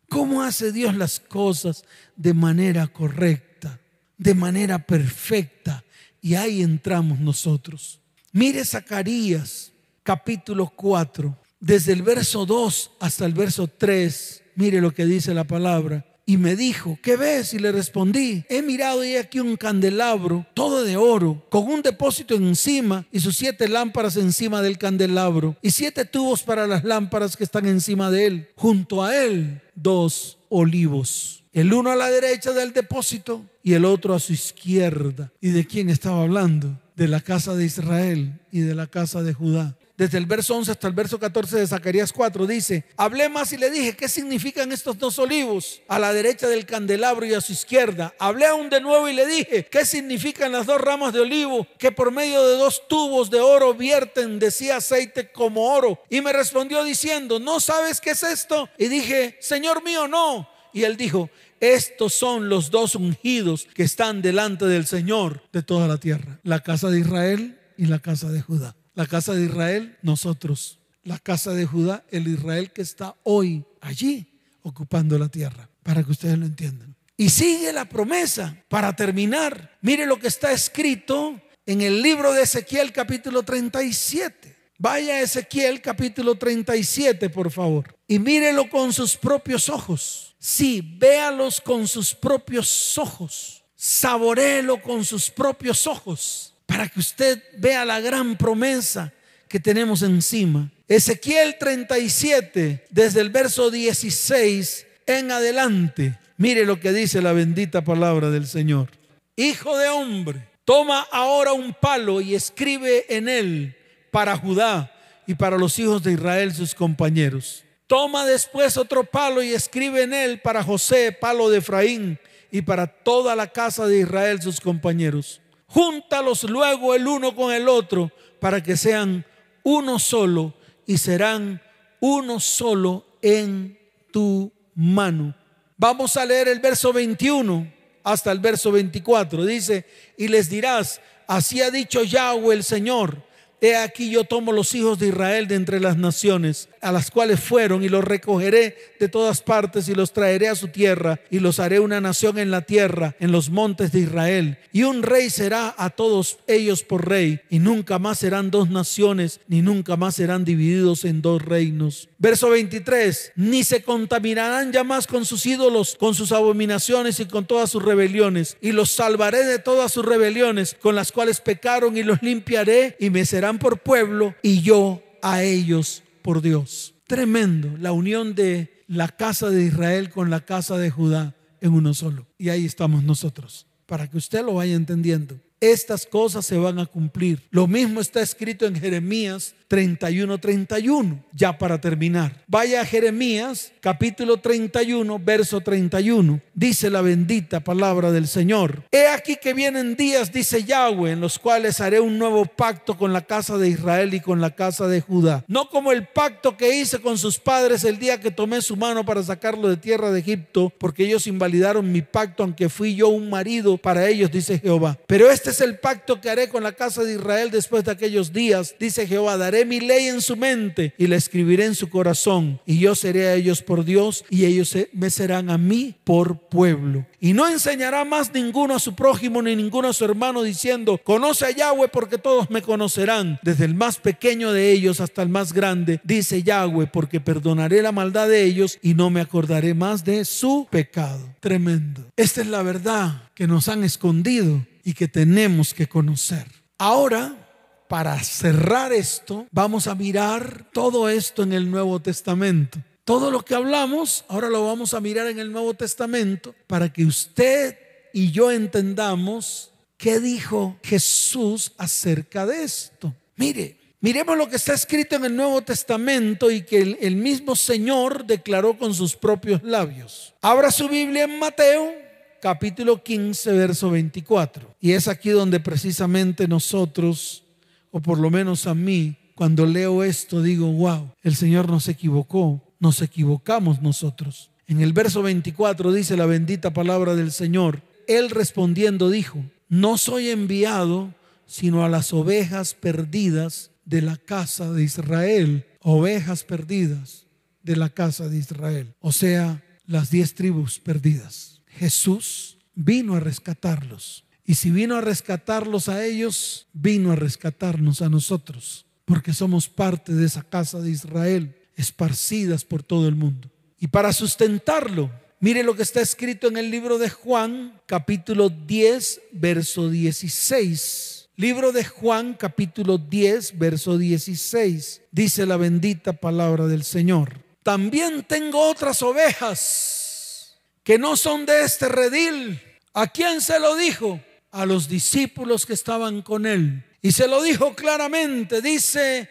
¿Cómo hace Dios las cosas de manera correcta, de manera perfecta? Y ahí entramos nosotros. Mire Zacarías capítulo 4, desde el verso 2 hasta el verso 3. Mire lo que dice la palabra y me dijo, ¿qué ves? Y le respondí, he mirado y aquí un candelabro, todo de oro, con un depósito encima y sus siete lámparas encima del candelabro y siete tubos para las lámparas que están encima de él. Junto a él, dos olivos. El uno a la derecha del depósito y el otro a su izquierda. ¿Y de quién estaba hablando? De la casa de Israel y de la casa de Judá desde el verso 11 hasta el verso 14 de Zacarías 4, dice, hablé más y le dije, ¿qué significan estos dos olivos? A la derecha del candelabro y a su izquierda. Hablé aún de nuevo y le dije, ¿qué significan las dos ramas de olivo que por medio de dos tubos de oro vierten de sí aceite como oro? Y me respondió diciendo, ¿no sabes qué es esto? Y dije, Señor mío, no. Y él dijo, estos son los dos ungidos que están delante del Señor de toda la tierra, la casa de Israel y la casa de Judá. La casa de Israel, nosotros. La casa de Judá, el Israel que está hoy allí ocupando la tierra, para que ustedes lo entiendan. Y sigue la promesa para terminar. Mire lo que está escrito en el libro de Ezequiel capítulo 37. Vaya a Ezequiel capítulo 37, por favor. Y mírelo con sus propios ojos. Sí, véalos con sus propios ojos. Saboréelo con sus propios ojos para que usted vea la gran promesa que tenemos encima. Ezequiel 37, desde el verso 16 en adelante, mire lo que dice la bendita palabra del Señor. Hijo de hombre, toma ahora un palo y escribe en él para Judá y para los hijos de Israel sus compañeros. Toma después otro palo y escribe en él para José, palo de Efraín, y para toda la casa de Israel sus compañeros. Júntalos luego el uno con el otro para que sean uno solo y serán uno solo en tu mano. Vamos a leer el verso 21 hasta el verso 24. Dice, y les dirás, así ha dicho Yahweh el Señor He aquí yo tomo los hijos de Israel de entre las naciones, a las cuales fueron, y los recogeré de todas partes y los traeré a su tierra, y los haré una nación en la tierra, en los montes de Israel. Y un rey será a todos ellos por rey, y nunca más serán dos naciones, ni nunca más serán divididos en dos reinos. Verso 23, ni se contaminarán ya más con sus ídolos, con sus abominaciones y con todas sus rebeliones, y los salvaré de todas sus rebeliones, con las cuales pecaron, y los limpiaré, y me serán por pueblo y yo a ellos por Dios. Tremendo la unión de la casa de Israel con la casa de Judá en uno solo. Y ahí estamos nosotros, para que usted lo vaya entendiendo. Estas cosas se van a cumplir. Lo mismo está escrito en Jeremías 31, 31, ya para terminar. Vaya a Jeremías capítulo 31, verso 31. Dice la bendita palabra del Señor. He aquí que vienen días, dice Yahweh, en los cuales haré un nuevo pacto con la casa de Israel y con la casa de Judá. No como el pacto que hice con sus padres el día que tomé su mano para sacarlo de tierra de Egipto, porque ellos invalidaron mi pacto, aunque fui yo un marido para ellos, dice Jehová. Pero este es el pacto que haré con la casa de Israel después de aquellos días, dice Jehová. Daré mi ley en su mente y la escribiré en su corazón. Y yo seré a ellos por Dios y ellos me serán a mí por pueblo. Y no enseñará más ninguno a su prójimo ni ninguno a su hermano diciendo, conoce a Yahweh porque todos me conocerán, desde el más pequeño de ellos hasta el más grande, dice Yahweh, porque perdonaré la maldad de ellos y no me acordaré más de su pecado. Tremendo. Esta es la verdad que nos han escondido y que tenemos que conocer. Ahora para cerrar esto, vamos a mirar todo esto en el Nuevo Testamento. Todo lo que hablamos, ahora lo vamos a mirar en el Nuevo Testamento para que usted y yo entendamos qué dijo Jesús acerca de esto. Mire, miremos lo que está escrito en el Nuevo Testamento y que el, mismo Señor declaró con sus propios labios. Abra su Biblia en Mateo capítulo 15, verso 24. Y es aquí donde precisamente nosotros o por lo menos a mí, cuando leo esto digo, wow, el Señor nos equivocó, nos equivocamos nosotros. En el verso 24 dice la bendita palabra del Señor, Él respondiendo dijo, no soy enviado sino a las ovejas perdidas de la casa de Israel, ovejas perdidas de la casa de Israel, o sea, las diez tribus perdidas. Jesús vino a rescatarlos. Y si vino a rescatarlos a ellos, vino a rescatarnos a nosotros, porque somos parte de esa casa de Israel, esparcidas por todo el mundo. Y para sustentarlo, mire lo que está escrito en el libro de Juan, capítulo 10, verso 16. Libro de Juan, capítulo 10, verso 16. Dice la bendita palabra del Señor. También tengo otras ovejas que no son de este redil. ¿A quién se lo dijo? A los discípulos que estaban con él. Y se lo dijo claramente, dice,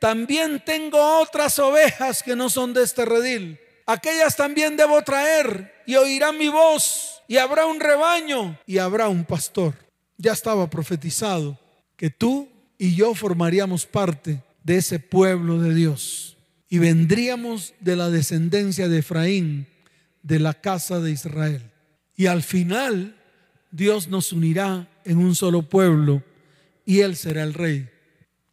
también tengo otras ovejas que no son de este redil. Aquellas también debo traer y oirán mi voz y habrá un rebaño y habrá un pastor. Ya estaba profetizado que tú y yo formaríamos parte de ese pueblo de Dios y vendríamos de la descendencia de Efraín, de la casa de Israel. Y al final Dios nos unirá en un solo pueblo y Él será el rey,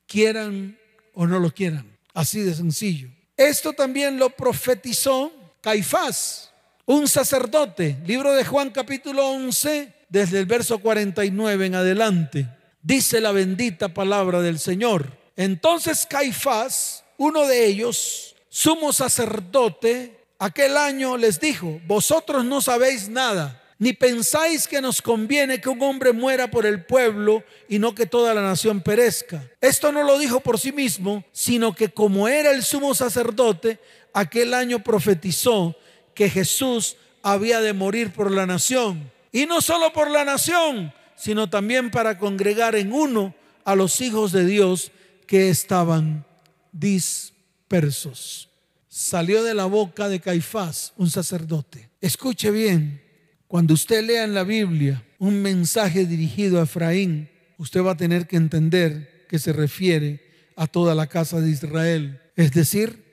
quieran o no lo quieran. Así de sencillo. Esto también lo profetizó Caifás, un sacerdote, libro de Juan capítulo 11, desde el verso 49 en adelante. Dice la bendita palabra del Señor. Entonces Caifás, uno de ellos, sumo sacerdote, aquel año les dijo, vosotros no sabéis nada ni pensáis que nos conviene que un hombre muera por el pueblo y no que toda la nación perezca. Esto no lo dijo por sí mismo, sino que como era el sumo sacerdote, aquel año profetizó que Jesús había de morir por la nación. Y no solo por la nación, sino también para congregar en uno a los hijos de Dios que estaban dispersos. Salió de la boca de Caifás un sacerdote. Escuche bien, cuando usted lea en la Biblia un mensaje dirigido a Efraín, usted va a tener que entender que se refiere a toda la casa de Israel, es decir,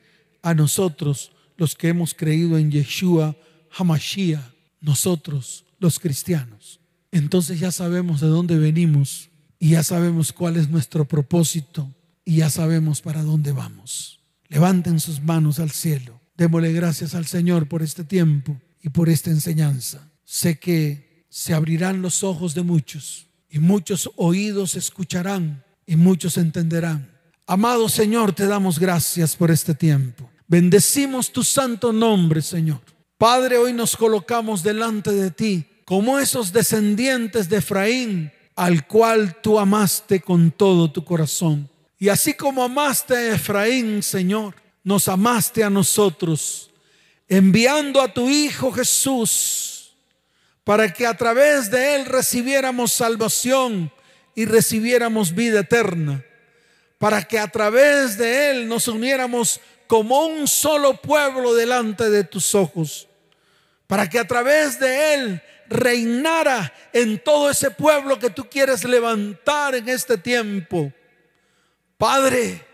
a nosotros los que hemos creído en Yeshua Hamashiach, nosotros los cristianos. Entonces ya sabemos de dónde venimos y ya sabemos cuál es nuestro propósito y ya sabemos para dónde vamos. Levanten sus manos al cielo. Démosle gracias al Señor por este tiempo y por esta enseñanza. Sé que se abrirán los ojos de muchos y muchos oídos escucharán y muchos entenderán. Amado Señor, te damos gracias por este tiempo. Bendecimos tu santo nombre, Señor. Padre, hoy nos colocamos delante de ti como esos descendientes de Efraín al cual tú amaste con todo tu corazón. Y así como amaste a Efraín, Señor, nos amaste a nosotros, enviando a tu Hijo Jesús para que a través de él recibiéramos salvación y recibiéramos vida eterna, para que a través de él nos uniéramos como un solo pueblo delante de tus ojos, para que a través de él reinara en todo ese pueblo que tú quieres levantar en este tiempo. Padre,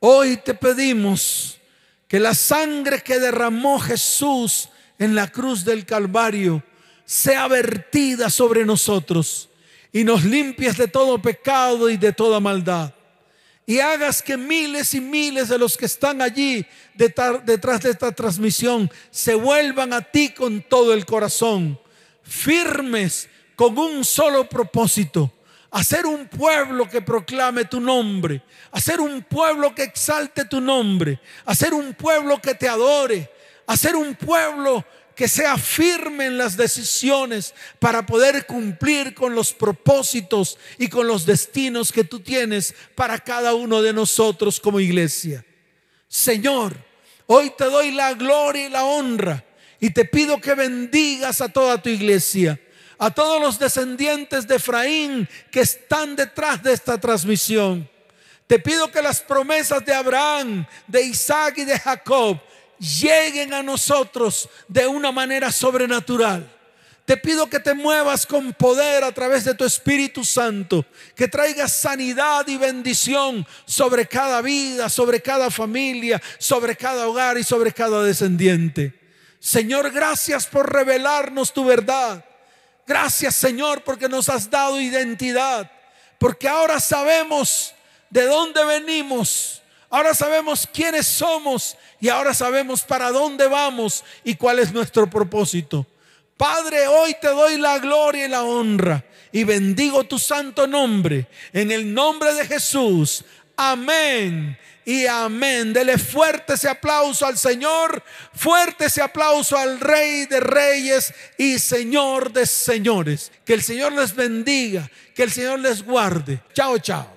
hoy te pedimos que la sangre que derramó Jesús en la cruz del Calvario sea vertida sobre nosotros y nos limpies de todo pecado y de toda maldad. Y hagas que miles y miles de los que están allí detrás de esta transmisión se vuelvan a ti con todo el corazón firmes con un solo propósito, hacer un pueblo que proclame tu nombre, hacer un pueblo que exalte tu nombre, hacer un pueblo que te adore, hacer un pueblo que sea firme en las decisiones para poder cumplir con los propósitos y con los destinos que tú tienes para cada uno de nosotros como iglesia. Señor, hoy te doy la gloria y la honra y te pido que bendigas a toda tu iglesia, a todos los descendientes de Efraín que están detrás de esta transmisión. Te pido que las promesas de Abraham, de Isaac y de Jacob lleguen a nosotros de una manera sobrenatural. Te pido que te muevas con poder a través de tu Espíritu Santo, que traigas sanidad y bendición sobre cada vida, sobre cada familia, sobre cada hogar y sobre cada descendiente. Señor, gracias por revelarnos tu verdad. Gracias, Señor, porque nos has dado identidad. Porque ahora sabemos de dónde venimos. Ahora sabemos quiénes somos y ahora sabemos para dónde vamos y cuál es nuestro propósito. Padre, hoy te doy la gloria y la honra y bendigo tu santo nombre en el nombre de Jesús. Amén y amén. Dele fuerte ese aplauso al Señor, fuerte ese aplauso al Rey de Reyes y Señor de Señores. Que el Señor les bendiga, que el Señor les guarde. Chao, chao.